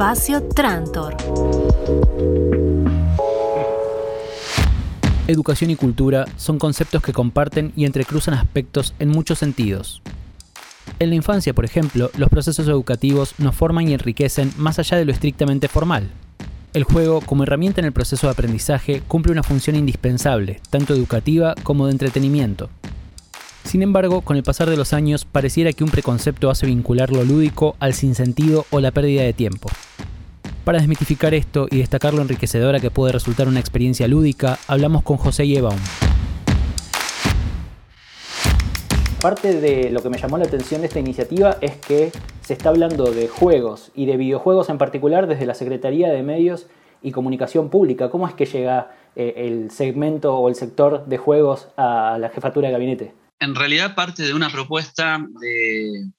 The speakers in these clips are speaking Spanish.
Espacio Trantor. Educación y cultura son conceptos que comparten y entrecruzan aspectos en muchos sentidos. En la infancia, por ejemplo, los procesos educativos nos forman y enriquecen más allá de lo estrictamente formal. El juego, como herramienta en el proceso de aprendizaje, cumple una función indispensable, tanto educativa como de entretenimiento. Sin embargo, con el pasar de los años, pareciera que un preconcepto hace vincular lo lúdico al sinsentido o la pérdida de tiempo. Para desmitificar esto y destacar lo enriquecedora que puede resultar una experiencia lúdica, hablamos con José Yebaum. Parte de lo que me llamó la atención de esta iniciativa es que se está hablando de juegos y de videojuegos en particular desde la Secretaría de Medios y Comunicación Pública. ¿Cómo es que llega eh, el segmento o el sector de juegos a la jefatura de gabinete? En realidad parte de una propuesta de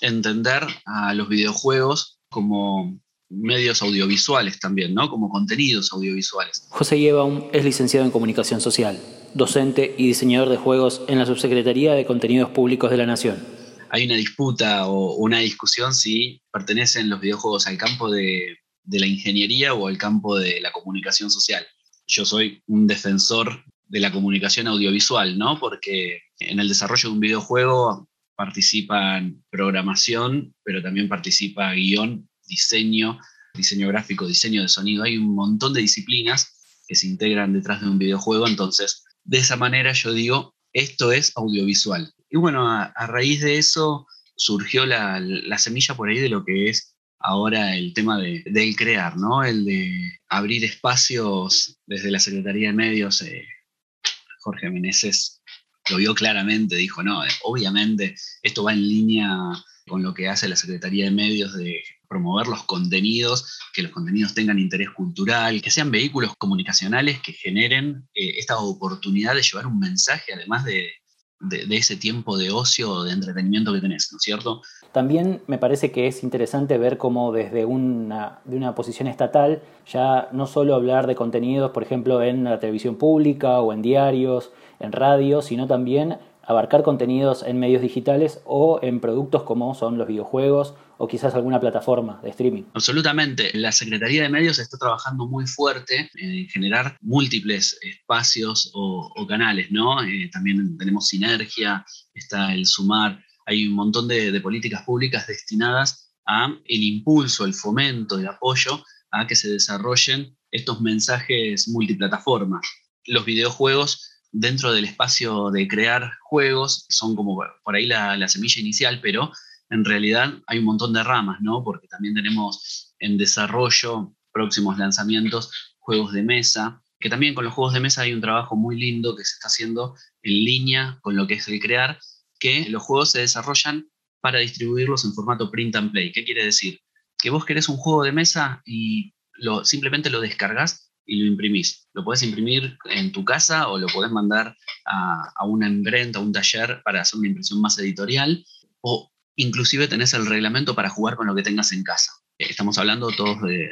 entender a los videojuegos como medios audiovisuales también, ¿no? Como contenidos audiovisuales. José Yebaum es licenciado en Comunicación Social, docente y diseñador de juegos en la Subsecretaría de Contenidos Públicos de la Nación. Hay una disputa o una discusión si pertenecen los videojuegos al campo de, de la ingeniería o al campo de la comunicación social. Yo soy un defensor de la comunicación audiovisual, ¿no? Porque en el desarrollo de un videojuego participan programación, pero también participa guion, diseño, diseño gráfico, diseño de sonido. Hay un montón de disciplinas que se integran detrás de un videojuego, entonces de esa manera yo digo, esto es audiovisual. Y bueno, a, raíz de eso surgió la, semilla por ahí de lo que es ahora el tema de, del crear, ¿no? El de abrir espacios desde la Secretaría de Medios. Eh, Jorge Meneses lo vio claramente, dijo, no, obviamente esto va en línea con lo que hace la Secretaría de Medios de promover los contenidos, que los contenidos tengan interés cultural, que sean vehículos comunicacionales que generen eh, esta oportunidad de llevar un mensaje, además de, ese tiempo de ocio o de entretenimiento que tenés, ¿no es cierto? También me parece que es interesante ver cómo desde una, de una posición estatal ya no solo hablar de contenidos, por ejemplo, en la televisión pública o en diarios, en radio, sino también abarcar contenidos en medios digitales o en productos como son los videojuegos o quizás alguna plataforma de streaming. Absolutamente. La Secretaría de Medios está trabajando muy fuerte en generar múltiples espacios o, canales, ¿no? Eh, también tenemos Sinergia, está el Sumar, hay un montón de, políticas públicas destinadas a el impulso, el fomento, el apoyo a que se desarrollen estos mensajes multiplataforma. Los videojuegos dentro del espacio de crear juegos, son como por ahí la, semilla inicial, pero en realidad hay un montón de ramas, ¿no? Porque también tenemos en desarrollo próximos lanzamientos juegos de mesa, que también con los juegos de mesa hay un trabajo muy lindo que se está haciendo en línea con lo que es el crear, que los juegos se desarrollan para distribuirlos en formato print and play. ¿Qué quiere decir? Que vos querés un juego de mesa y lo, simplemente lo descargas y lo imprimís. Lo puedes imprimir en tu casa o lo puedes mandar a, una imprenta, a un taller para hacer una impresión más editorial o inclusive tenés el reglamento para jugar con lo que tengas en casa. Estamos hablando todos de,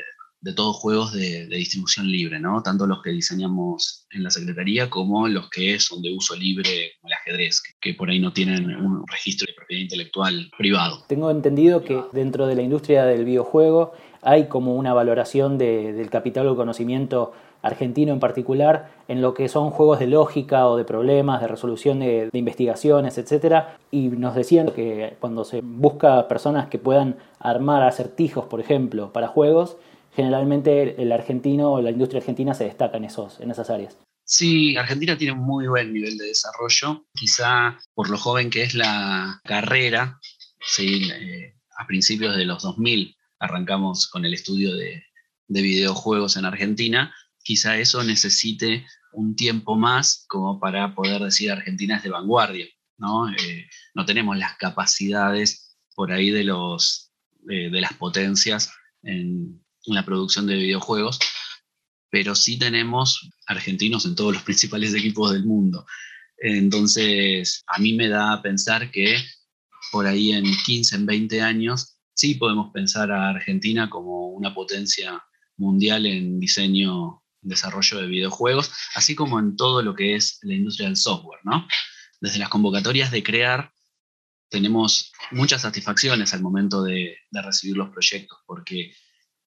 todos juegos de, distribución libre, ¿no? Tanto los que diseñamos en la Secretaría como los que son de uso libre, como el ajedrez, que, por ahí no tienen un registro de propiedad intelectual privado. Tengo entendido que dentro de la industria del videojuego hay como una valoración del capital o conocimiento argentino en particular en lo que son juegos de lógica o de problemas, de resolución de, investigaciones, etc. Y nos decían que cuando se busca personas que puedan armar acertijos, por ejemplo, para juegos, generalmente el argentino o la industria argentina se destaca en, esos, en esas áreas. Sí, Argentina tiene un muy buen nivel de desarrollo, quizá por lo joven que es la carrera, ¿sí? Eh, a principios de los 2000 arrancamos con el estudio de, videojuegos en Argentina, quizá eso necesite un tiempo más como para poder decir Argentina es de vanguardia, ¿no? Eh, no tenemos las capacidades por ahí de, los, de, las potencias en, la producción de videojuegos, pero sí tenemos argentinos en todos los principales equipos del mundo. Entonces, a mí me da a pensar que por ahí en 15, en 20 años sí podemos pensar a Argentina como una potencia mundial en diseño, desarrollo de videojuegos, así como en todo lo que es la industria del software, ¿no? Desde las convocatorias de crear tenemos muchas satisfacciones al momento de, recibir los proyectos, porque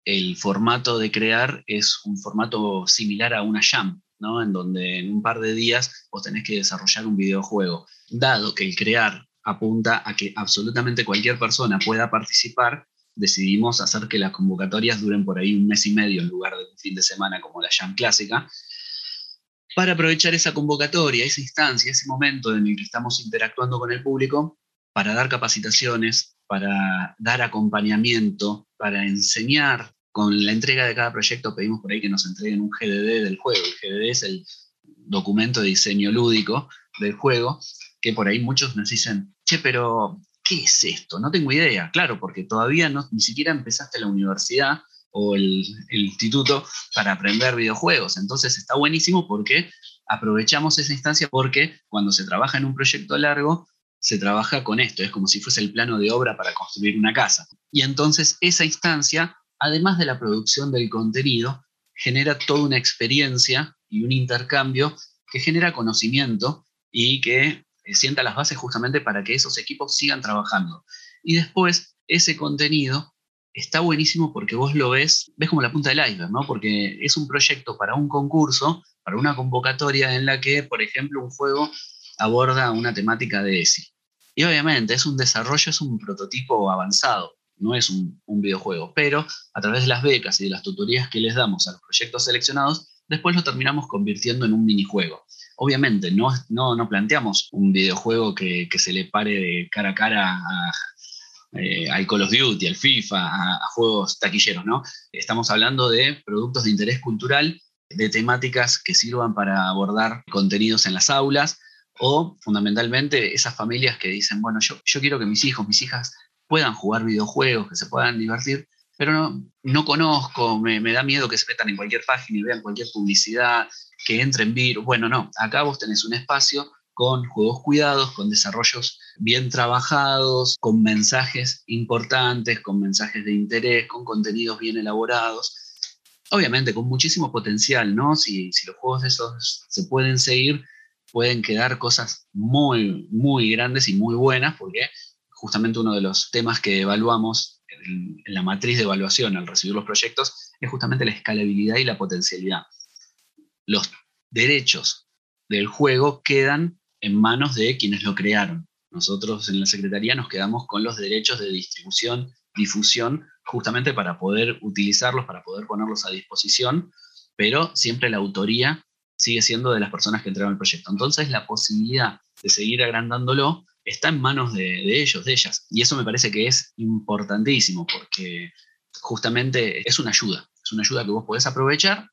el formato de crear es un formato similar a una jam, ¿no? En donde en un par de días vos tenés que desarrollar un videojuego. Dado que el crear apunta a que absolutamente cualquier persona pueda participar, decidimos hacer que las convocatorias duren por ahí un mes y medio en lugar de un fin de semana como la Jam clásica, para aprovechar esa convocatoria, esa instancia, ese momento en el que estamos interactuando con el público, para dar capacitaciones, para dar acompañamiento, para enseñar. Con la entrega de cada proyecto pedimos por ahí que nos entreguen un GDD del juego. El GDD es el documento de diseño lúdico del juego, que por ahí muchos nos dicen, che, pero ¿qué es esto? No tengo idea. Claro, porque todavía ni siquiera empezaste la universidad o el, instituto para aprender videojuegos. Entonces está buenísimo porque aprovechamos esa instancia porque cuando se trabaja en un proyecto largo, se trabaja con esto, es como si fuese el plano de obra para construir una casa. Y entonces esa instancia, además de la producción del contenido, genera toda una experiencia y un intercambio que genera conocimiento y que sienta las bases justamente para que esos equipos sigan trabajando. Y después, ese contenido está buenísimo porque vos lo ves, ves como la punta del iceberg, ¿no? Porque es un proyecto para un concurso, para una convocatoria en la que, por ejemplo, un juego aborda una temática de ESI. Y obviamente es un desarrollo, es un prototipo avanzado, no es un, un, videojuego, pero a través de las becas y de las tutorías que les damos a los proyectos seleccionados, después lo terminamos convirtiendo en un minijuego. Obviamente, no, no, no planteamos un videojuego que, se le pare de cara a cara a, eh, al Call of Duty, al FIFA, a, juegos taquilleros, ¿no? Estamos hablando de productos de interés cultural, de temáticas que sirvan para abordar contenidos en las aulas o fundamentalmente esas familias que dicen, bueno, yo, yo quiero que mis hijos, mis hijas puedan jugar videojuegos, que se puedan divertir, pero no, no conozco, me, me, da miedo que se metan en cualquier página y vean cualquier publicidad, que entren virus. Bueno, no, acá vos tenés un espacio con juegos cuidados, con desarrollos bien trabajados, con mensajes importantes, con mensajes de interés, con contenidos bien elaborados. Obviamente con muchísimo potencial, ¿no? Si, si los juegos esos se pueden seguir, pueden quedar cosas muy, muy grandes y muy buenas, porque justamente uno de los temas que evaluamos en, la matriz de evaluación al recibir los proyectos es justamente la escalabilidad y la potencialidad los derechos del juego quedan en manos de quienes lo crearon. Nosotros en la Secretaría nos quedamos con los derechos de distribución, difusión, justamente para poder utilizarlos, para poder ponerlos a disposición, pero siempre la autoría sigue siendo de las personas que entregan el proyecto. Entonces la posibilidad de seguir agrandándolo está en manos de, de ellos, de ellas. Y eso me parece que es importantísimo porque justamente es una ayuda, es una ayuda que vos podés aprovechar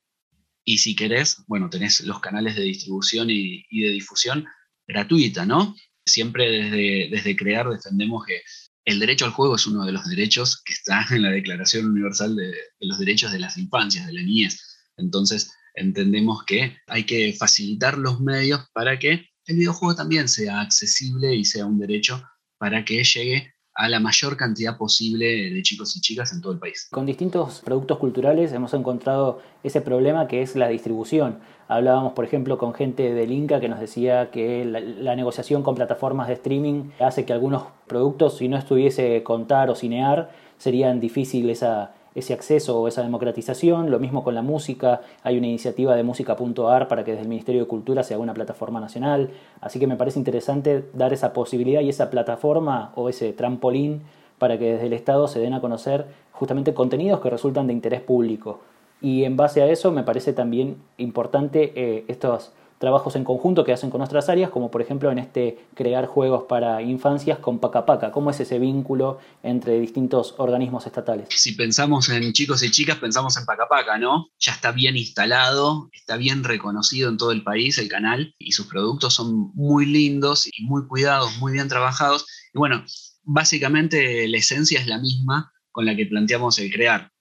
y si querés, bueno, tenés los canales de distribución y, de difusión gratuita, ¿no? Siempre desde, desde Crear defendemos que el derecho al juego es uno de los derechos que está en la Declaración Universal de, los Derechos de las Infancias, de la niñez. Entonces, entendemos que hay que facilitar los medios para que el videojuego también sea accesible y sea un derecho para que llegue a la mayor cantidad posible de chicos y chicas en todo el país. Con distintos productos culturales hemos encontrado ese problema que es la distribución. Hablábamos, por ejemplo, con gente del Inca que nos decía que la, negociación con plataformas de streaming hace que algunos productos, si no estuviese contar o cinear, serían difíciles esa ese acceso o esa democratización. Lo mismo con la música, hay una iniciativa de música.ar para que desde el Ministerio de Cultura se haga una plataforma nacional. Así que me parece interesante dar esa posibilidad y esa plataforma o ese trampolín para que desde el Estado se den a conocer justamente contenidos que resultan de interés público. Y en base a eso me parece también importante eh, estos trabajos en conjunto que hacen con otras áreas, como por ejemplo en este crear juegos para infancias con Pacapaca. ¿Cómo es ese vínculo entre distintos organismos estatales? Si pensamos en chicos y chicas, pensamos en Pacapaca, ¿no? Ya está bien instalado, está bien reconocido en todo el país el canal y sus productos son muy lindos y muy cuidados, muy bien trabajados. Y bueno, básicamente la esencia es la misma con la que planteamos el crear,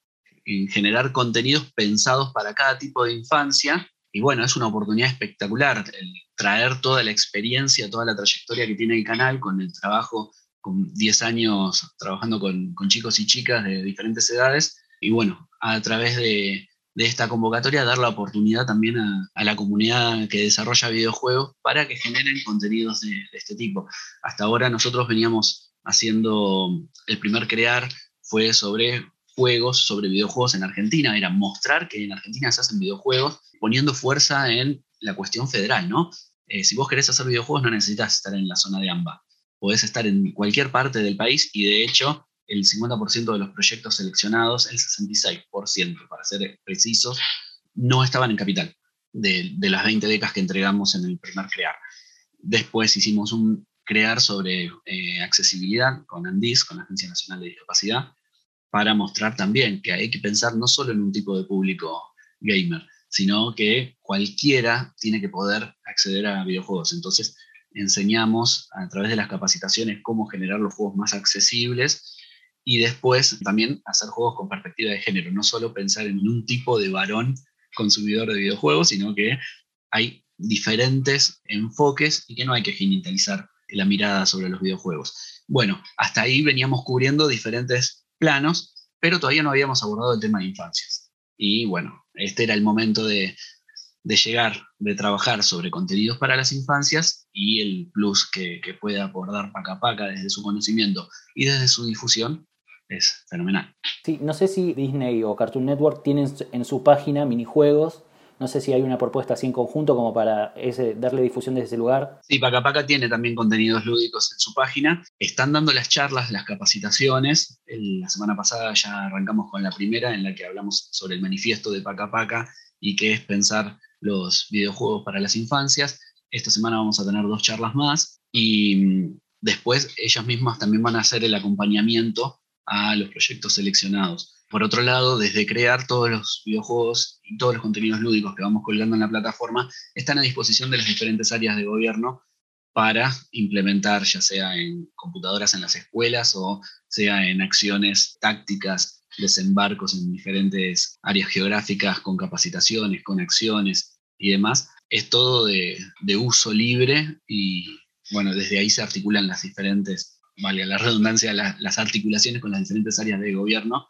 en generar contenidos pensados para cada tipo de infancia y bueno, es una oportunidad espectacular traer toda la experiencia, toda la trayectoria que tiene el canal con el trabajo, con 10 años trabajando con, chicos y chicas de diferentes edades. Y bueno, a través de, esta convocatoria dar la oportunidad también a, la comunidad que desarrolla videojuegos para que generen contenidos de, de, este tipo. Hasta ahora nosotros veníamos haciendo, el primer crear fue sobre juegos sobre videojuegos en Argentina, era mostrar que en Argentina se hacen videojuegos poniendo fuerza en la cuestión federal, ¿no? Eh, si vos querés hacer videojuegos no necesitas estar en la zona de AMBA, podés estar en cualquier parte del país y de hecho el 50% de los proyectos seleccionados, el 66% para ser precisos, no estaban en capital de, las 20 décadas que entregamos en el primer crear. Después hicimos un crear sobre eh, accesibilidad con ANDIS, con la Agencia Nacional de Discapacidad, para mostrar también que hay que pensar no solo en un tipo de público gamer, sino que cualquiera tiene que poder acceder a videojuegos. Entonces, enseñamos a través de las capacitaciones cómo generar los juegos más accesibles y después también hacer juegos con perspectiva de género, no solo pensar en un tipo de varón consumidor de videojuegos, sino que hay diferentes enfoques y que no hay que genitalizar la mirada sobre los videojuegos. Bueno, hasta ahí veníamos cubriendo diferentes planos, pero todavía no habíamos abordado el tema de infancias. Y bueno, este era el momento de, llegar, de trabajar sobre contenidos para las infancias y el plus que, que puede abordar Paca Paca desde su conocimiento y desde su difusión es fenomenal. Sí, no sé si Disney o Cartoon Network tienen en su página minijuegos. No sé si hay una propuesta así en conjunto como para darle difusión desde ese lugar. Sí, Paca Paca tiene también contenidos lúdicos en su página. Están dando las charlas, las capacitaciones. la semana pasada ya arrancamos con la primera en la que hablamos sobre el manifiesto de Paca Paca y qué es pensar los videojuegos para las infancias. Esta semana vamos a tener dos charlas más y mm, después ellas mismas también van a hacer el acompañamiento a los proyectos seleccionados. Por otro lado, desde crear todos los videojuegos y todos los contenidos lúdicos que vamos colgando en la plataforma están a disposición de las diferentes áreas de gobierno para implementar, ya sea en computadoras en las escuelas o sea en acciones tácticas, desembarcos en diferentes áreas geográficas con capacitaciones, con acciones y demás. Es todo de, uso libre y bueno, desde ahí se articulan las diferentes valga la redundancia, las articulaciones con las diferentes áreas de gobierno,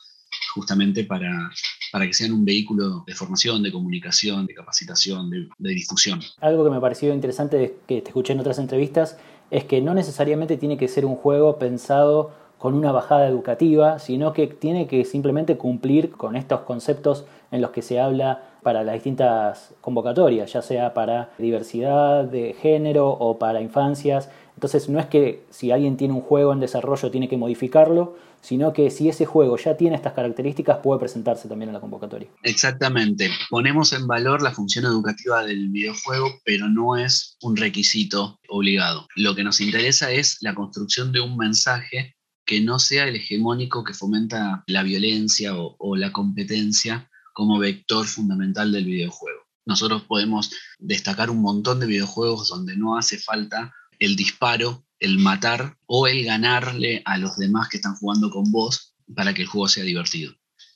justamente para, para que sean un vehículo de formación, de comunicación, de capacitación, de, difusión. Algo que me pareció interesante que te escuché en otras entrevistas es que no necesariamente tiene que ser un juego pensado con una bajada educativa, sino que tiene que simplemente cumplir con estos conceptos en los que se habla para las distintas convocatorias, ya sea para diversidad de género o para infancias. Entonces no es que si alguien tiene un juego en desarrollo tiene que modificarlo, sino que si ese juego ya tiene estas características puede presentarse también en la convocatoria. Exactamente. Ponemos en valor la función educativa del videojuego, pero no es un requisito obligado. Lo que nos interesa es la construcción de un mensaje que no sea el hegemónico que fomenta la violencia o, o la competencia como vector fundamental del videojuego. Nosotros podemos destacar un montón de videojuegos donde no hace falta el disparo, el matar o el ganarle a los demás que están jugando con vos para que el juego sea divertido.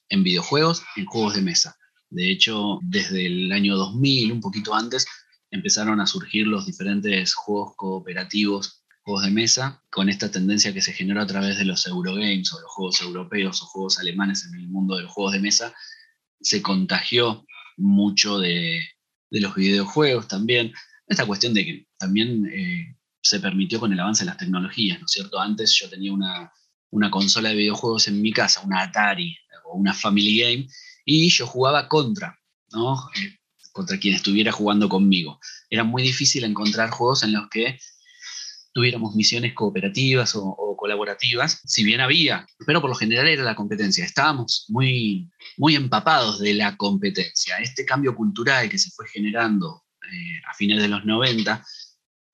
En videojuegos, en juegos de mesa. De hecho, desde el año 2000, un poquito antes, empezaron a surgir los diferentes juegos cooperativos, juegos de mesa, con esta tendencia que se generó a través de los Eurogames o los juegos europeos o juegos alemanes en el mundo de los juegos de mesa. Se contagió mucho de, los videojuegos también. Esta cuestión de que también eh, se permitió con el avance de las tecnologías, ¿no es cierto? Antes yo tenía una, consola de videojuegos en mi casa, una Atari o una Family Game, y yo jugaba contra, ¿no? Eh, contra quien estuviera jugando conmigo. Era muy difícil encontrar juegos en los que tuviéramos misiones cooperativas o, colaborativas, si bien había, pero por lo general era la competencia. Estábamos muy, muy empapados de la competencia. Este cambio cultural que se fue generando eh, a fines de los 90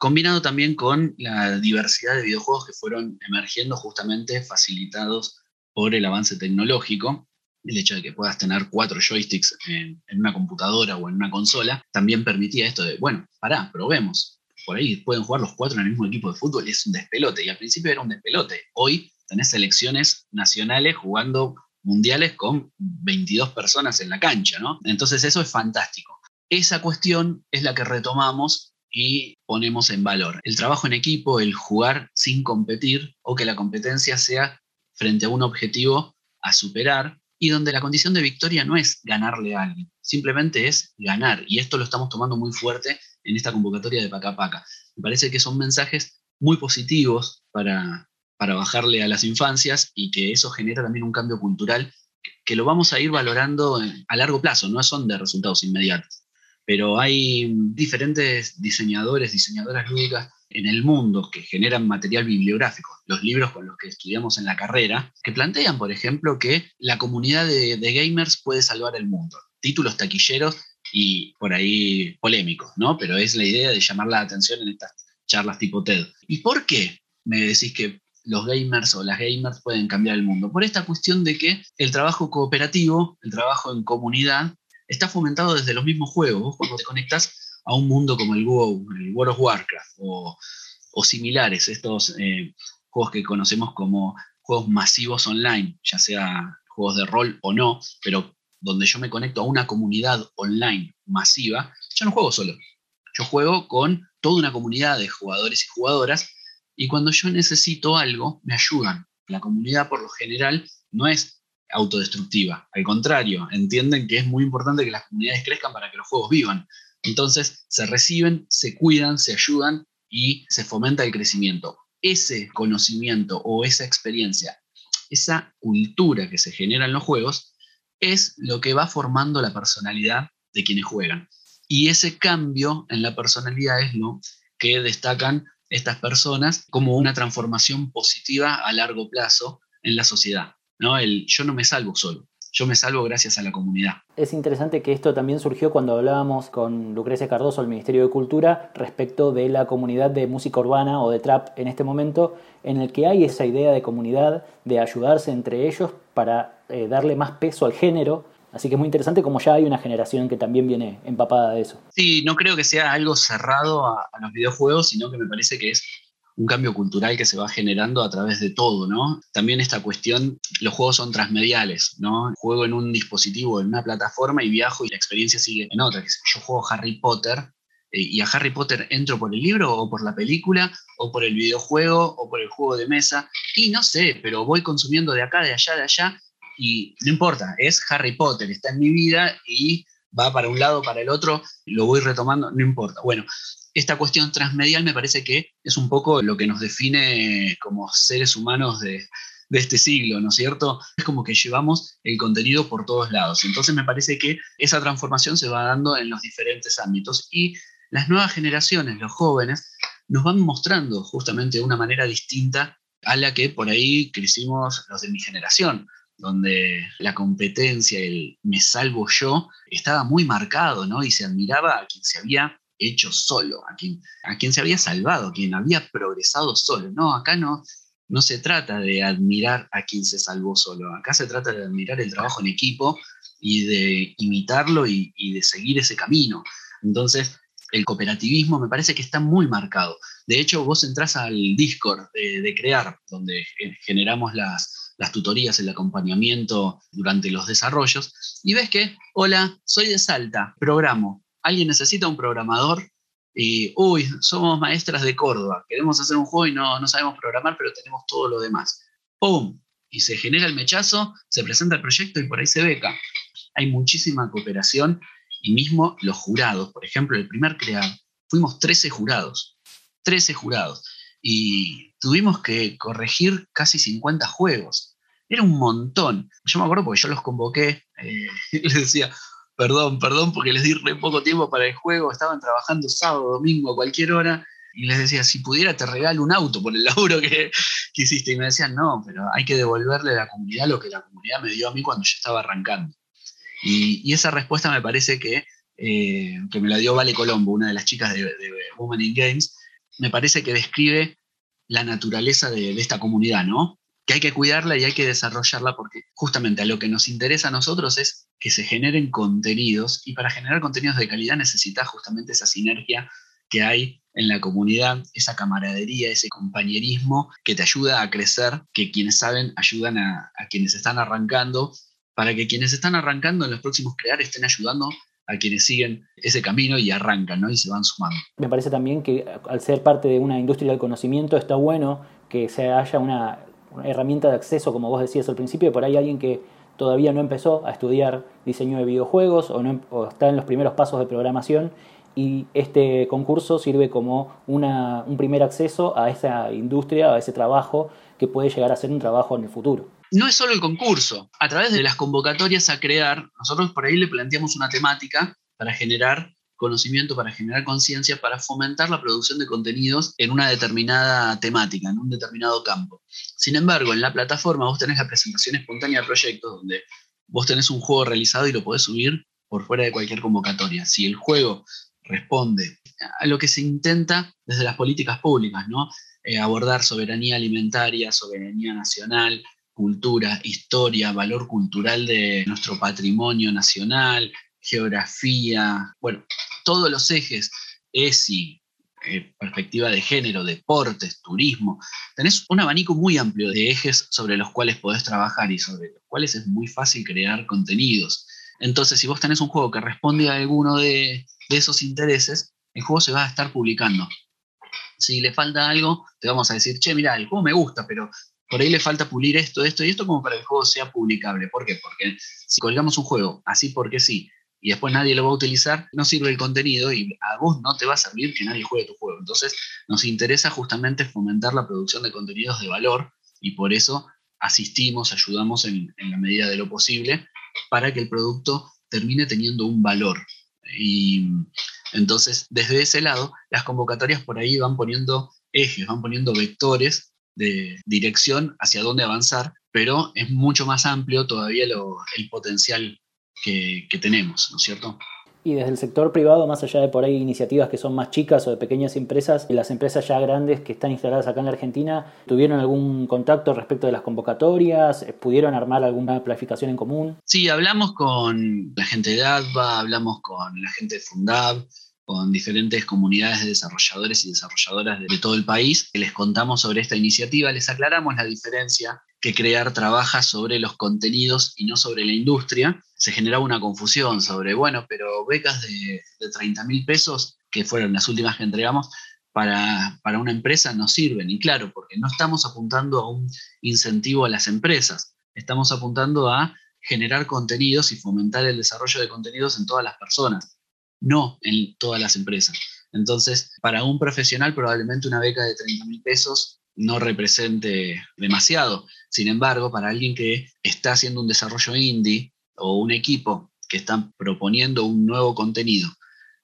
combinado también con la diversidad de videojuegos que fueron emergiendo justamente facilitados por el avance tecnológico. El hecho de que puedas tener cuatro joysticks en, una computadora o en una consola también permitía esto de, bueno, pará, probemos. Por ahí pueden jugar los cuatro en el mismo equipo de fútbol y es un despelote. Y al principio era un despelote. Hoy tenés selecciones nacionales jugando mundiales con 22 personas en la cancha, ¿no? Entonces eso es fantástico. Esa cuestión es la que retomamos y ponemos en valor el trabajo en equipo, el jugar sin competir o que la competencia sea frente a un objetivo a superar y donde la condición de victoria no es ganarle a alguien, simplemente es ganar. Y esto lo estamos tomando muy fuerte en esta convocatoria de Paca Paca. Me parece que son mensajes muy positivos para, para bajarle a las infancias y que eso genera también un cambio cultural que lo vamos a ir valorando a largo plazo, no son de resultados inmediatos. Pero hay diferentes diseñadores, diseñadoras lúdicas en el mundo que generan material bibliográfico, los libros con los que estudiamos en la carrera, que plantean, por ejemplo, que la comunidad de, gamers puede salvar el mundo. Títulos taquilleros y por ahí polémicos, ¿no? Pero es la idea de llamar la atención en estas charlas tipo TED. ¿Y por qué me decís que los gamers o las gamers pueden cambiar el mundo? Por esta cuestión de que el trabajo cooperativo, el trabajo en comunidad, está fomentado desde los mismos juegos. Vos cuando te conectas a un mundo como el WoW, el World of Warcraft o, similares, estos eh, juegos que conocemos como juegos masivos online, ya sea juegos de rol o no, pero donde yo me conecto a una comunidad online masiva, yo no juego solo, yo juego con toda una comunidad de jugadores y jugadoras y cuando yo necesito algo, me ayudan. La comunidad por lo general no es autodestructiva, al contrario, entienden que es muy importante que las comunidades crezcan para que los juegos vivan. Entonces se reciben, se cuidan, se ayudan y se fomenta el crecimiento. Ese conocimiento o esa experiencia, esa cultura que se genera en los juegos, es lo que va formando la personalidad de quienes juegan. Y ese cambio en la personalidad es lo que destacan estas personas como una transformación positiva a largo plazo en la sociedad. ¿No? El yo no me salvo solo, yo me salvo gracias a la comunidad. Es interesante que esto también surgió cuando hablábamos con Lucrecia Cardoso, el Ministerio de Cultura, respecto de la comunidad de música urbana o de trap en este momento, en el que hay esa idea de comunidad, de ayudarse entre ellos para eh, darle más peso al género. Así que es muy interesante como ya hay una generación que también viene empapada de eso. Sí, no creo que sea algo cerrado a los videojuegos, sino que me parece que es un cambio cultural que se va generando a través de todo, ¿no? También esta cuestión, los juegos son transmediales, ¿no? Juego en un dispositivo, en una plataforma y viajo y la experiencia sigue en otra. Yo juego Harry Potter eh, y a Harry Potter entro por el libro o por la película o por el videojuego o por el juego de mesa y no sé, pero voy consumiendo de acá, de allá, de allá y no importa, es Harry Potter, está en mi vida y va para un lado, para el otro, lo voy retomando, no importa. Bueno, esta cuestión transmedial me parece que es un poco lo que nos define como seres humanos de, este siglo, ¿no es cierto? Es como que llevamos el contenido por todos lados. Entonces me parece que esa transformación se va dando en los diferentes ámbitos y las nuevas generaciones, los jóvenes, nos van mostrando justamente de una manera distinta a la que por ahí crecimos los de mi generación, donde la competencia, el me salvo yo, estaba muy marcado, ¿no? Y se admiraba a quien se había hecho solo, a quien, a quien se había salvado, a quien había progresado solo. No, acá no, no se trata de admirar a quien se salvó solo, acá se trata de admirar el trabajo en equipo y de imitarlo y, de seguir ese camino. Entonces, el cooperativismo me parece que está muy marcado. De hecho, vos entras al Discord de, Crear, donde generamos las, las tutorías, el acompañamiento durante los desarrollos, y ves que, hola, soy de Salta, programo alguien necesita un programador y, uy, somos maestras de Córdoba, queremos hacer un juego y no, no sabemos programar, pero tenemos todo lo demás. ¡Pum! Y se genera el mechazo, se presenta el proyecto y por ahí se beca. Hay muchísima cooperación y mismo los jurados. Por ejemplo, el primer crear, fuimos 13 jurados. 13 jurados. Y tuvimos que corregir casi 50 juegos. Era un montón. Yo me acuerdo porque yo los convoqué, eh, les decía, Perdón, perdón, porque les di re poco tiempo para el juego, estaban trabajando sábado, domingo, a cualquier hora, y les decía, si pudiera te regalo un auto por el laburo que, hiciste. Y me decían, no, pero hay que devolverle a la comunidad lo que la comunidad me dio a mí cuando yo estaba arrancando. Y, esa respuesta me parece que, eh, que me la dio Vale Colombo, una de las chicas de, Women in Games, me parece que describe la naturaleza de, de esta comunidad, ¿no? Que hay que cuidarla y hay que desarrollarla porque justamente a lo que nos interesa a nosotros es que se generen contenidos y para generar contenidos de calidad necesitas justamente esa sinergia que hay en la comunidad, esa camaradería, ese compañerismo que te ayuda a crecer, que quienes saben ayudan a, quienes están arrancando, para que quienes están arrancando en los próximos crear estén ayudando a quienes siguen ese camino y arrancan, ¿no? Y se van sumando. Me parece también que al ser parte de una industria del conocimiento está bueno que se haya una herramienta de acceso, como vos decías al principio, por ahí alguien que todavía no empezó a estudiar diseño de videojuegos o, em, está en los primeros pasos de programación y este concurso sirve como un primer acceso a esa industria, a ese trabajo que puede llegar a ser un trabajo en el futuro. No es solo el concurso, a través de las convocatorias a crear, nosotros por ahí le planteamos una temática para generar conocimiento, para generar conciencia, para fomentar la producción de contenidos en una determinada temática, en un determinado campo. Sin embargo, en la plataforma vos tenés la presentación espontánea de proyectos donde vos tenés un juego realizado y lo podés subir por fuera de cualquier convocatoria. Si el juego responde a lo que se intenta desde las políticas públicas, ¿no? Eh, abordar soberanía alimentaria, soberanía nacional, cultura, historia, valor cultural de nuestro patrimonio nacional, geografía, bueno, todos los ejes, ESI, eh, perspectiva de género, deportes, turismo. Tenés un abanico muy amplio de ejes sobre los cuales podés trabajar y sobre los cuales es muy fácil crear contenidos. Entonces, si vos tenés un juego que responde a alguno de, esos intereses, el juego se va a estar publicando. Si le falta algo, te vamos a decir, che, mira, el juego me gusta, pero por ahí le falta pulir esto, esto y esto como para que el juego sea publicable. ¿Por qué? Porque si colgamos un juego así porque sí, y después nadie lo va a utilizar, no sirve el contenido y a vos no te va a servir que nadie juegue tu juego. Entonces nos interesa justamente fomentar la producción de contenidos de valor y por eso asistimos, ayudamos en, la medida de lo posible para que el producto termine teniendo un valor. Y entonces, desde ese lado, las convocatorias por ahí van poniendo ejes, van poniendo vectores de dirección hacia dónde avanzar, pero es mucho más amplio todavía el potencial que, tenemos, ¿no es cierto? Y desde el sector privado, más allá de por ahí iniciativas que son más chicas o de pequeñas empresas, las empresas ya grandes que están instaladas acá en la Argentina, ¿tuvieron algún contacto respecto de las convocatorias? ¿Pudieron armar alguna planificación en común? Sí, hablamos con la gente de ADVA, hablamos con la gente de Fundab, con diferentes comunidades de desarrolladores y desarrolladoras de todo el país. Les contamos sobre esta iniciativa, les aclaramos la diferencia que Crear trabaja sobre los contenidos y no sobre la industria, se generaba una confusión sobre, bueno, pero becas de, de 30 mil pesos, que fueron las últimas que entregamos, para, para, una empresa no sirven. Y claro, porque no estamos apuntando a un incentivo a las empresas, estamos apuntando a generar contenidos y fomentar el desarrollo de contenidos en todas las personas, no en todas las empresas. Entonces, para un profesional probablemente una beca de 30 mil pesos no represente demasiado. Sin embargo, para alguien que está haciendo un desarrollo indie o un equipo que está proponiendo un nuevo contenido,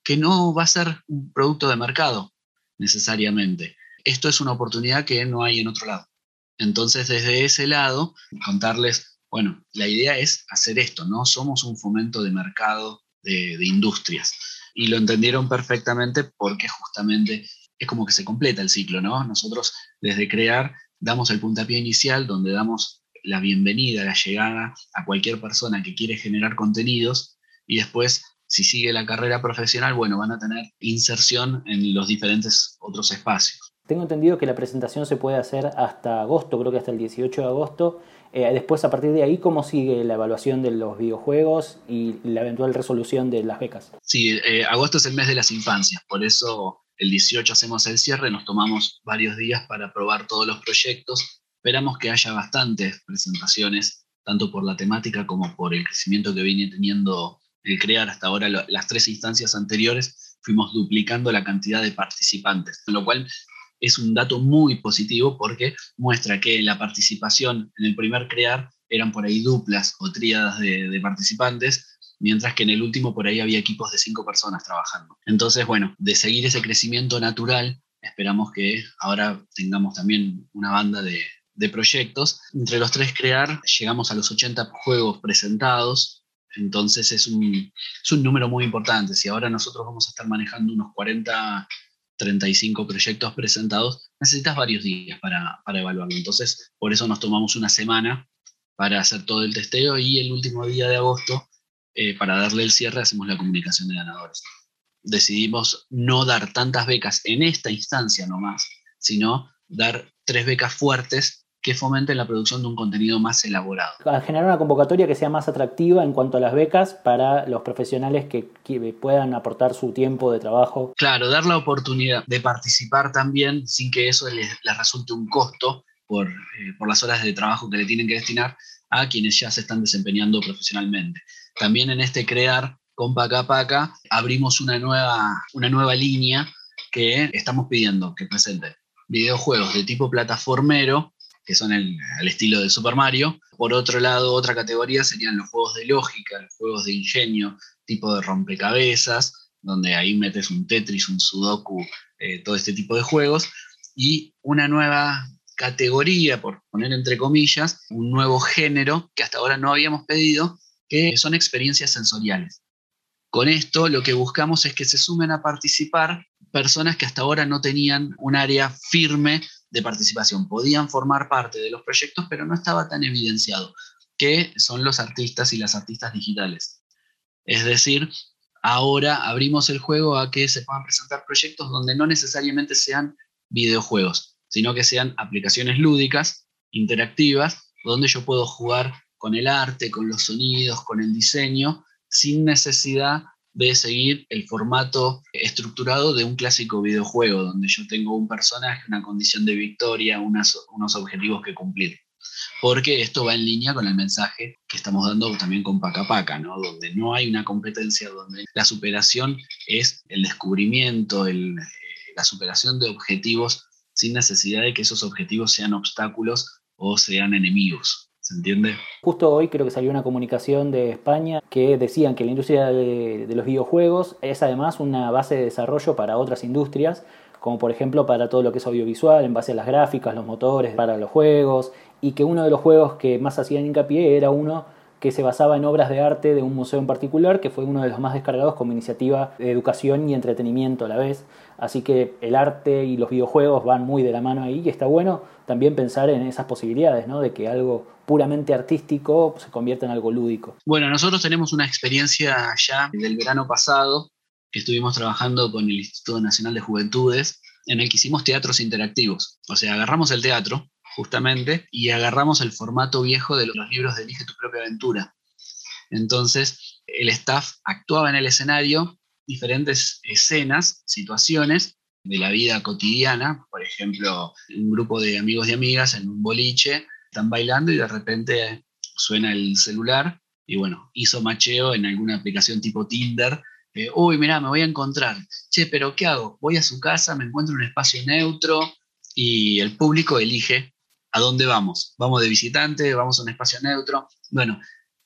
que no va a ser un producto de mercado necesariamente. Esto es una oportunidad que no hay en otro lado. Entonces, desde ese lado, contarles, bueno, la idea es hacer esto, ¿no? Somos un fomento de mercado de, industrias. Y lo entendieron perfectamente porque justamente es como que se completa el ciclo, ¿no? Nosotros desde crear damos el puntapié inicial donde damos la bienvenida, la llegada a cualquier persona que quiere generar contenidos y después, si sigue la carrera profesional, bueno, van a tener inserción en los diferentes otros espacios. Tengo entendido que la presentación se puede hacer hasta agosto, creo que hasta el 18 de agosto. Eh, después, a partir de ahí, ¿cómo sigue la evaluación de los videojuegos y la eventual resolución de las becas? Sí, eh, agosto es el mes de las infancias, por eso el 18 hacemos el cierre, nos tomamos varios días para probar todos los proyectos. Esperamos que haya bastantes presentaciones, tanto por la temática como por el crecimiento que viene teniendo el crear hasta ahora. Las tres instancias anteriores fuimos duplicando la cantidad de participantes, lo cual es un dato muy positivo porque muestra que la participación en el primer crear eran por ahí duplas o tríadas de, de participantes mientras que en el último por ahí había equipos de cinco personas trabajando. Entonces, bueno, de seguir ese crecimiento natural, esperamos que ahora tengamos también una banda de, proyectos. Entre los tres crear, llegamos a los 80 juegos presentados, entonces es un, número muy importante. Si ahora nosotros vamos a estar manejando unos 40, 35 proyectos presentados, necesitas varios días para, para evaluarlo. Entonces, por eso nos tomamos una semana para hacer todo el testeo y el último día de agosto eh, para darle el cierre hacemos la comunicación de ganadores. Decidimos no dar tantas becas en esta instancia nomás, sino dar tres becas fuertes que fomenten la producción de un contenido más elaborado. A generar una convocatoria que sea más atractiva en cuanto a las becas para los profesionales que, puedan aportar su tiempo de trabajo. Claro, dar la oportunidad de participar también sin que eso les, resulte un costo por, eh, por las horas de trabajo que le tienen que destinar a quienes ya se están desempeñando profesionalmente. También en este crear con Paca Paca abrimos una nueva, una nueva línea que estamos pidiendo que presente videojuegos de tipo plataformero, que son el, al estilo de Super Mario. Por otro lado, otra categoría serían los juegos de lógica, los juegos de ingenio, tipo de rompecabezas, donde ahí metes un Tetris, un Sudoku, eh, todo este tipo de juegos. Y una nueva categoría, por poner entre comillas, un nuevo género que hasta ahora no habíamos pedido, que son experiencias sensoriales. Con esto lo que buscamos es que se sumen a participar personas que hasta ahora no tenían un área firme de participación. Podían formar parte de los proyectos, pero no estaba tan evidenciado, que son los artistas y las artistas digitales. Es decir, ahora abrimos el juego a que se puedan presentar proyectos donde no necesariamente sean videojuegos, sino que sean aplicaciones lúdicas, interactivas, donde yo puedo jugar con el arte, con los sonidos, con el diseño, sin necesidad de seguir el formato estructurado de un clásico videojuego, donde yo tengo un personaje, una condición de victoria, unos objetivos que cumplir. Porque esto va en línea con el mensaje que estamos dando también con Paca Paca, ¿no? donde no hay una competencia, donde la superación es el descubrimiento, el, eh, la superación de objetivos sin necesidad de que esos objetivos sean obstáculos o sean enemigos. ¿Se entiende? Justo hoy creo que salió una comunicación de España que decían que la industria de, los videojuegos es además una base de desarrollo para otras industrias, como por ejemplo para todo lo que es audiovisual, en base a las gráficas, los motores para los juegos, y que uno de los juegos que más hacían hincapié era uno que se basaba en obras de arte de un museo en particular, que fue uno de los más descargados como iniciativa de educación y entretenimiento a la vez. Así que el arte y los videojuegos van muy de la mano ahí y está bueno también pensar en esas posibilidades, ¿no? De que algo puramente artístico se convierta en algo lúdico. Bueno, nosotros tenemos una experiencia ya del verano pasado que estuvimos trabajando con el Instituto Nacional de Juventudes en el que hicimos teatros interactivos. O sea, agarramos el teatro, justamente, y agarramos el formato viejo de los libros de Elige tu propia aventura. Entonces, el staff actuaba en el escenario diferentes escenas, situaciones de la vida cotidiana, por ejemplo, un grupo de amigos y amigas en un boliche están bailando y de repente suena el celular y bueno, hizo macheo en alguna aplicación tipo Tinder. Uy, mira, me voy a encontrar. Che, pero ¿qué hago? Voy a su casa, me encuentro en un espacio neutro y el público elige a dónde vamos. Vamos de visitante, vamos a un espacio neutro. Bueno,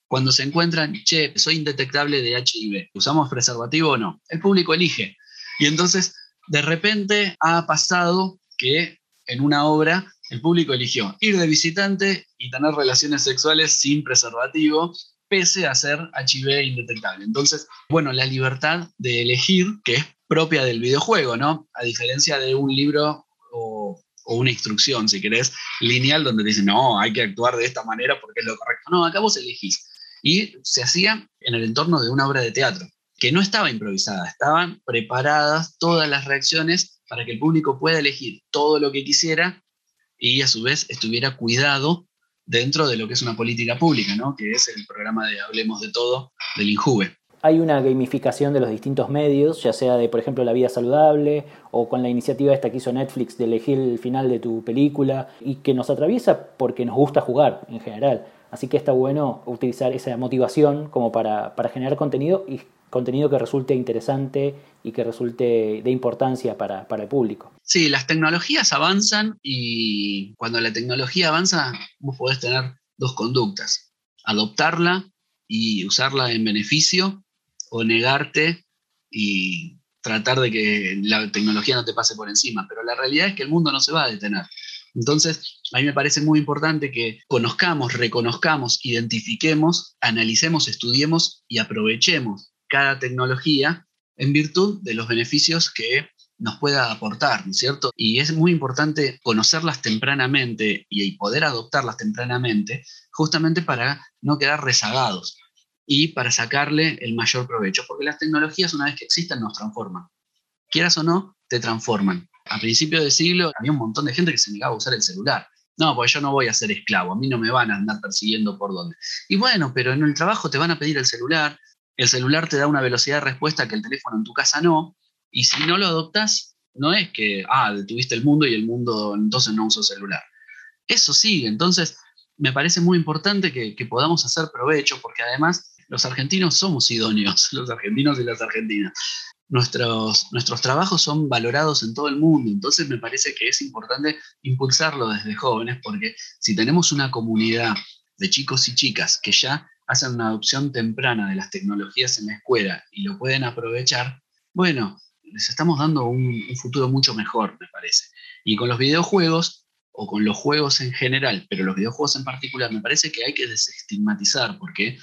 cuando se encuentran, che, soy indetectable de HIV, ¿usamos preservativo o no? El público elige. Y entonces, de repente ha pasado que en una obra el público eligió ir de visitante y tener relaciones sexuales sin preservativo, pese a ser HIV indetectable. Entonces, bueno, la libertad de elegir, que es propia del videojuego, ¿no? A diferencia de un libro o, una instrucción, si querés, lineal, donde te no, hay que actuar de esta manera porque es lo correcto. No, acá vos elegís y se hacía en el entorno de una obra de teatro, que no estaba improvisada, estaban preparadas todas las reacciones para que el público pueda elegir todo lo que quisiera y a su vez estuviera cuidado dentro de lo que es una política pública, ¿no? que es el programa de Hablemos de Todo del INJUVE. Hay una gamificación de los distintos medios, ya sea de, por ejemplo, la vida saludable o con la iniciativa esta que hizo Netflix de elegir el final de tu película y que nos atraviesa porque nos gusta jugar en general. Así que está bueno utilizar esa motivación como para, generar contenido y contenido que resulte interesante y que resulte de importancia para, para, el público. Sí, las tecnologías avanzan y cuando la tecnología avanza, vos podés tener dos conductas. Adoptarla y usarla en beneficio o negarte y tratar de que la tecnología no te pase por encima. Pero la realidad es que el mundo no se va a detener. Entonces, a mí me parece muy importante que conozcamos, reconozcamos, identifiquemos, analicemos, estudiemos y aprovechemos cada tecnología en virtud de los beneficios que nos pueda aportar, ¿no es cierto? Y es muy importante conocerlas tempranamente y poder adoptarlas tempranamente, justamente para no quedar rezagados y para sacarle el mayor provecho, porque las tecnologías una vez que existen nos transforman. Quieras o no, te transforman. A principios de siglo había un montón de gente que se negaba a usar el celular. No, pues yo no voy a ser esclavo, a mí no me van a andar persiguiendo por dónde. Y bueno, pero en el trabajo te van a pedir el celular, el celular te da una velocidad de respuesta que el teléfono en tu casa no, y si no lo adoptas, no es que, ah, detuviste el mundo y el mundo entonces no usó celular. Eso sigue, entonces me parece muy importante que, que podamos hacer provecho, porque además los argentinos somos idóneos, los argentinos y las argentinas. Nuestros, nuestros trabajos son valorados en todo el mundo, entonces me parece que es importante impulsarlo desde jóvenes, porque si tenemos una comunidad de chicos y chicas que ya hacen una adopción temprana de las tecnologías en la escuela y lo pueden aprovechar, bueno, les estamos dando un, futuro mucho mejor, me parece. Y con los videojuegos, o con los juegos en general, pero los videojuegos en particular, me parece que hay que desestigmatizar, porque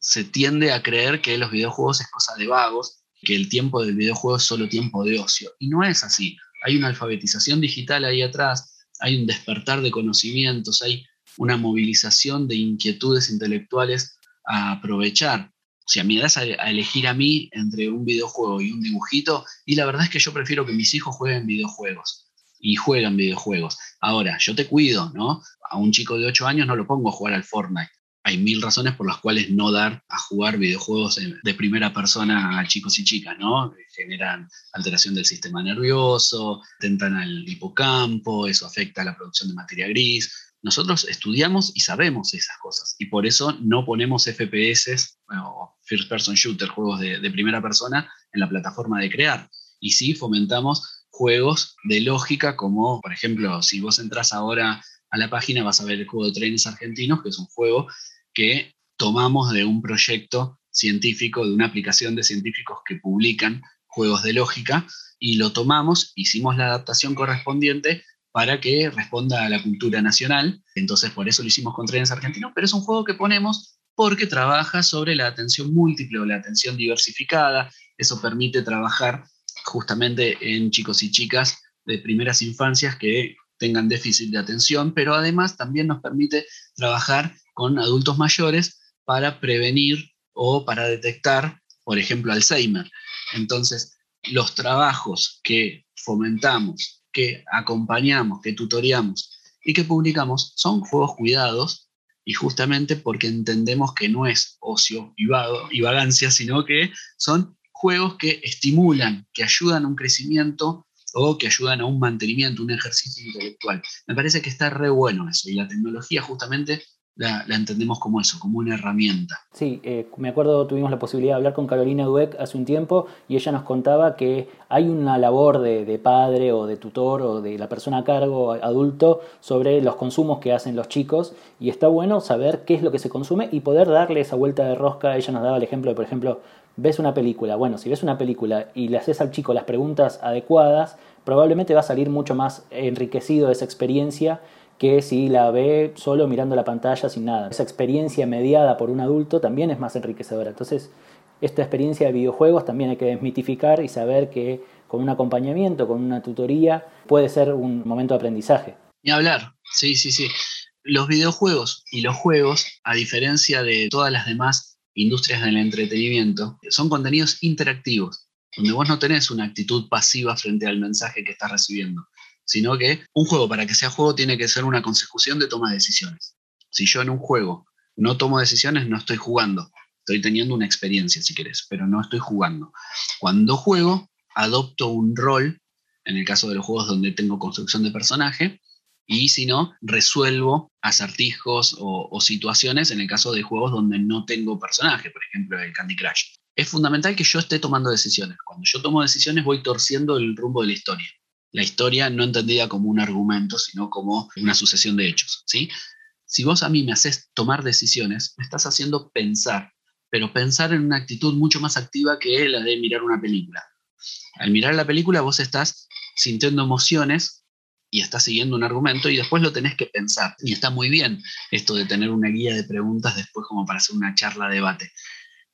se tiende a creer que los videojuegos es cosa de vagos, que el tiempo del videojuego es solo tiempo de ocio. Y no es así. Hay una alfabetización digital ahí atrás, hay un despertar de conocimientos, hay una movilización de inquietudes intelectuales a aprovechar. Si a mí das a, elegir a mí entre un videojuego y un dibujito, y la verdad es que yo prefiero que mis hijos jueguen videojuegos y juegan videojuegos. Ahora, yo te cuido, ¿no? A un chico de 8 años no lo pongo a jugar al Fortnite. Hay mil razones por las cuales no dar a jugar videojuegos de primera persona a chicos y chicas, ¿no? Generan alteración del sistema nervioso, tentan al hipocampo, eso afecta a la producción de materia gris, nosotros estudiamos y sabemos esas cosas y por eso no ponemos FPS o First Person Shooter, juegos de, primera persona, en la plataforma de crear. Y sí fomentamos juegos de lógica como, por ejemplo, si vos entras ahora a la página vas a ver el juego de trenes argentinos, que es un juego que tomamos de un proyecto científico, de una aplicación de científicos que publican juegos de lógica, y lo tomamos, hicimos la adaptación correspondiente para que responda a la cultura nacional. Entonces, por eso lo hicimos con trenes argentinos, pero es un juego que ponemos porque trabaja sobre la atención múltiple o la atención diversificada. Eso permite trabajar justamente en chicos y chicas de primeras infancias que tengan déficit de atención, pero además también nos permite trabajar con adultos mayores para prevenir o para detectar, por ejemplo, Alzheimer. Entonces, los trabajos que fomentamos que acompañamos, que tutoriamos y que publicamos son juegos cuidados y justamente porque entendemos que no es ocio y, y vagancia, sino que son juegos que estimulan, que ayudan a un crecimiento o que ayudan a un mantenimiento, un ejercicio intelectual. Me parece que está re bueno eso y la tecnología justamente la, entendemos como eso, como una herramienta. Sí, eh, me acuerdo, tuvimos la posibilidad de hablar con Carolina Dueck hace un tiempo y ella nos contaba que hay una labor de, padre o de tutor o de la persona a cargo adulto sobre los consumos que hacen los chicos y está bueno saber qué es lo que se consume y poder darle esa vuelta de rosca. Ella nos daba el ejemplo de, por ejemplo, ves una película. Bueno, si ves una película y le haces al chico las preguntas adecuadas, probablemente va a salir mucho más enriquecido de esa experiencia que si la ve solo mirando la pantalla sin nada. Esa experiencia mediada por un adulto también es más enriquecedora. Entonces, esta experiencia de videojuegos también hay que desmitificar y saber que con un acompañamiento, con una tutoría, puede ser un momento de aprendizaje. Y hablar, sí, sí, sí. Los videojuegos y los juegos, a diferencia de todas las demás industrias del entretenimiento, son contenidos interactivos, donde vos no tenés una actitud pasiva frente al mensaje que estás recibiendo sino que un juego para que sea juego tiene que ser una consecución de toma de decisiones. Si yo en un juego no tomo decisiones, no estoy jugando. Estoy teniendo una experiencia, si querés, pero no estoy jugando. Cuando juego, adopto un rol, en el caso de los juegos donde tengo construcción de personaje, y si no, resuelvo acertijos o, o, situaciones en el caso de juegos donde no tengo personaje, por ejemplo el Candy Crush. Es fundamental que yo esté tomando decisiones. Cuando yo tomo decisiones voy torciendo el rumbo de la historia la historia no entendida como un argumento, sino como una sucesión de hechos. ¿sí? Si vos a mí me haces tomar decisiones, me estás haciendo pensar, pero pensar en una actitud mucho más activa que la de mirar una película. Al mirar la película vos estás sintiendo emociones y estás siguiendo un argumento y después lo tenés que pensar. Y está muy bien esto de tener una guía de preguntas después como para hacer una charla, debate.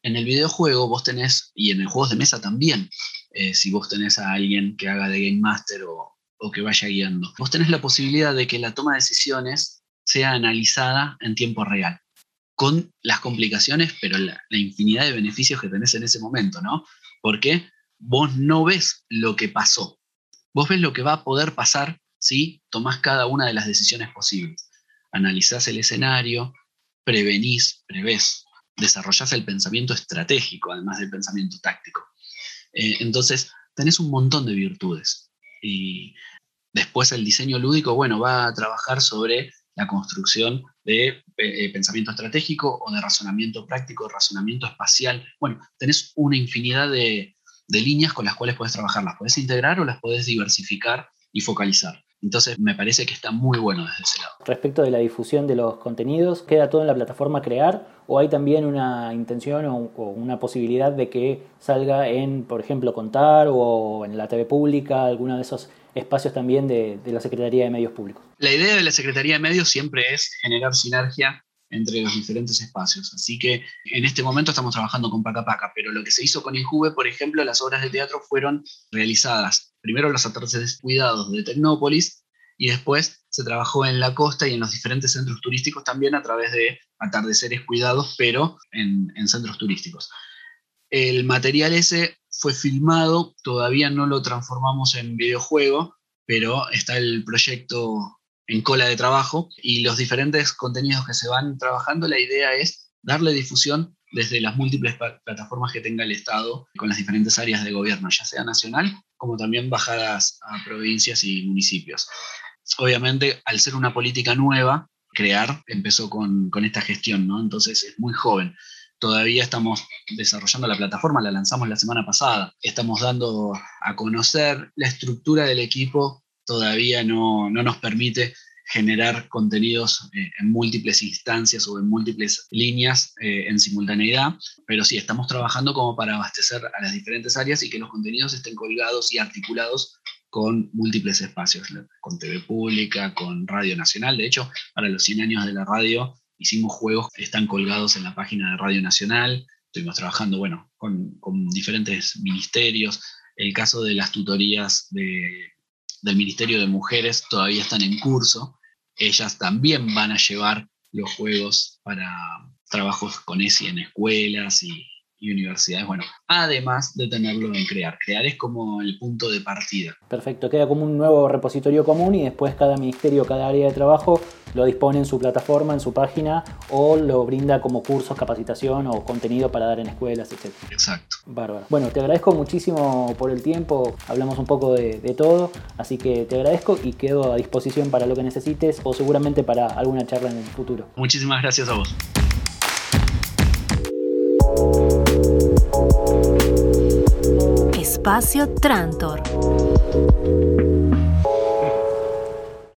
En el videojuego vos tenés, y en el juegos de mesa también, eh, si vos tenés a alguien que haga de Game Master o, que vaya guiando. Vos tenés la posibilidad de que la toma de decisiones sea analizada en tiempo real, con las complicaciones, pero la, infinidad de beneficios que tenés en ese momento, ¿no? Porque vos no ves lo que pasó, vos ves lo que va a poder pasar si tomás cada una de las decisiones posibles. Analizás el escenario, prevenís, prevés, desarrollás el pensamiento estratégico, además del pensamiento táctico. Eh, entonces, tenés un montón de virtudes. Y después el diseño lúdico, bueno, va a trabajar sobre la construcción de eh, pensamiento estratégico o de razonamiento práctico, de razonamiento espacial. Bueno, tenés una infinidad de, de líneas con las cuales puedes trabajar. Las puedes integrar o las puedes diversificar y focalizar. Entonces me parece que está muy bueno desde ese lado. Respecto de la difusión de los contenidos, ¿queda todo en la plataforma Crear o hay también una intención o, una posibilidad de que salga en, por ejemplo, Contar o en la TV pública, alguno de esos espacios también de, de la Secretaría de Medios Públicos? La idea de la Secretaría de Medios siempre es generar sinergia entre los diferentes espacios. Así que en este momento estamos trabajando con Paca Paca, pero lo que se hizo con Injuve, por ejemplo, las obras de teatro fueron realizadas primero los atardeceres cuidados de Tecnópolis y después se trabajó en la costa y en los diferentes centros turísticos también a través de atardeceres cuidados, pero en, en centros turísticos. El material ese fue filmado, todavía no lo transformamos en videojuego, pero está el proyecto en cola de trabajo y los diferentes contenidos que se van trabajando, la idea es darle difusión desde las múltiples plataformas que tenga el Estado con las diferentes áreas de gobierno, ya sea nacional como también bajadas a provincias y municipios. Obviamente, al ser una política nueva, crear empezó con, con esta gestión, ¿no? Entonces es muy joven. Todavía estamos desarrollando la plataforma, la lanzamos la semana pasada. Estamos dando a conocer la estructura del equipo, todavía no, no nos permite generar contenidos eh, en múltiples instancias o en múltiples líneas eh, en simultaneidad, pero sí, estamos trabajando como para abastecer a las diferentes áreas y que los contenidos estén colgados y articulados con múltiples espacios, con TV pública, con Radio Nacional. De hecho, para los 100 años de la radio hicimos juegos que están colgados en la página de Radio Nacional. Estuvimos trabajando, bueno, con, con diferentes ministerios. El caso de las tutorías de del Ministerio de Mujeres todavía están en curso. Ellas también van a llevar los juegos para trabajos con ESI en escuelas y, universidades. Bueno, además de tenerlo en crear. Crear es como el punto de partida. Perfecto, queda como un nuevo repositorio común y después cada ministerio, cada área de trabajo lo dispone en su plataforma, en su página o lo brinda como cursos, capacitación o contenido para dar en escuelas, etc. Exacto. Bárbaro. Bueno, te agradezco muchísimo por el tiempo, hablamos un poco de, de todo, así que te agradezco y quedo a disposición para lo que necesites o seguramente para alguna charla en el futuro. Muchísimas gracias a vos. Espacio Trantor.